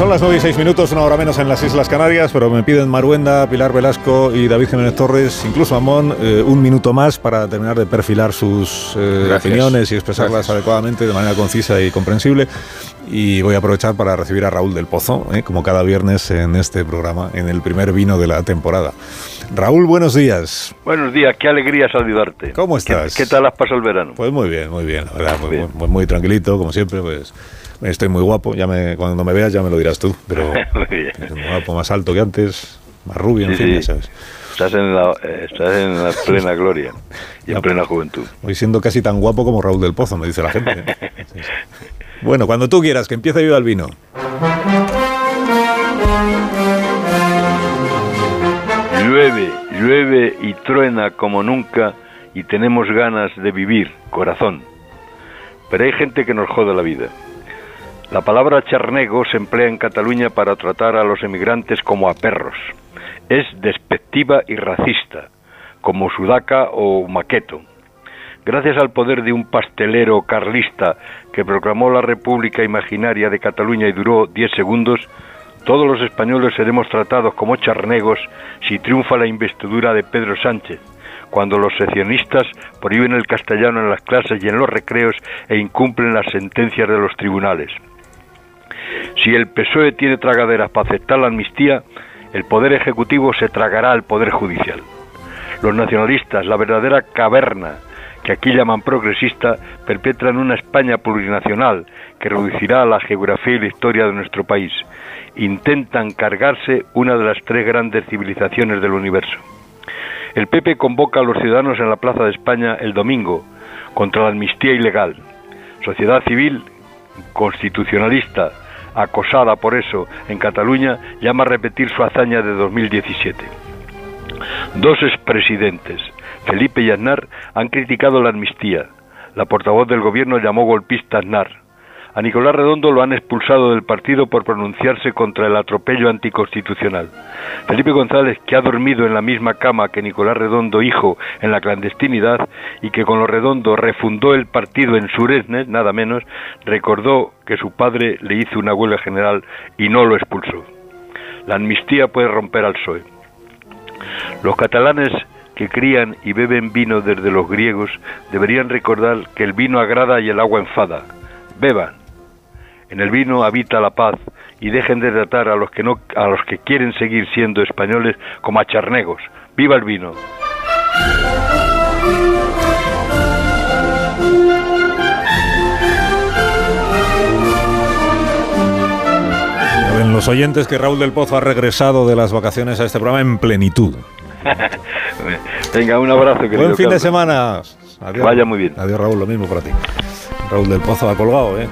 Son las 9 y 6 minutos, una hora menos en las Islas Canarias, pero me piden Maruenda, Pilar Velasco y David Jiménez Torres, incluso Amón, eh, un minuto más para terminar de perfilar sus eh, opiniones y expresarlas adecuadamente, de manera concisa y comprensible. Y voy a aprovechar para recibir a Raúl del Pozo, eh, como cada viernes en este programa, en el primer vino de la temporada. Raúl, buenos días. Buenos días, qué alegría saludarte. ¿Cómo estás? ¿Qué, tal has pasado el verano? Pues muy bien, muy bien, la verdad, muy, bien. Muy, muy, tranquilito, como siempre, pues estoy muy guapo, ya me, cuando me veas ya me lo dirás tú, pero muy guapo, más alto que antes, más rubio, en fin, sí. ya sabes. Estás en, la, estás en la plena gloria y en plena juventud. Voy siendo casi tan guapo como Raúl del Pozo, me dice la gente. Sí. Bueno, cuando tú quieras, que empiece yo el vino. Llueve, llueve y truena como nunca y tenemos ganas de vivir, corazón. Pero hay gente que nos jode la vida. La palabra charnego se emplea en Cataluña para tratar a los emigrantes como a perros. Es despectiva y racista, como sudaca o maqueto. Gracias al poder de un pastelero carlista que proclamó la República Imaginaria de Cataluña y duró 10 segundos, todos los españoles seremos tratados como charnegos si triunfa la investidura de Pedro Sánchez, cuando los seccionistas prohíben el castellano en las clases y en los recreos e incumplen las sentencias de los tribunales. Si el PSOE tiene tragaderas para aceptar la amnistía, el Poder Ejecutivo se tragará al Poder Judicial. Los nacionalistas, la verdadera caverna que aquí llaman progresista, perpetran una España plurinacional que reducirá la geografía y la historia de nuestro país. Intentan cargarse una de las tres grandes civilizaciones del universo. El PP convoca a los ciudadanos en la Plaza de España el domingo contra la amnistía ilegal. Sociedad civil constitucionalista, acosada por eso en Cataluña, llama a repetir su hazaña de 2017. Dos expresidentes, Felipe y Aznar, han criticado la amnistía. La portavoz del gobierno llamó golpista Aznar. A Nicolás Redondo lo han expulsado del partido por pronunciarse contra el atropello anticonstitucional. Felipe González, que ha dormido en la misma cama que Nicolás Redondo, hijo, en la clandestinidad, y que con lo Redondo refundó el partido en Suresnes, nada menos, recordó que su padre le hizo una huelga general y no lo expulsó. La amnistía puede romper al PSOE. Los catalanes que crían y beben vino desde los griegos deberían recordar que el vino agrada y el agua enfada. Beban. En el vino habita la paz y dejen de tratar a los que no a los que quieren seguir siendo españoles como a charnegos. Viva el vino. Ven los oyentes que Raúl del Pozo ha regresado de las vacaciones a este programa en plenitud. Venga, un abrazo. Buen fin Carlos. de semana. Adiós. Vaya muy bien. Adiós, Raúl, lo mismo para ti. Raúl del Pozo ha colgado, ¿eh?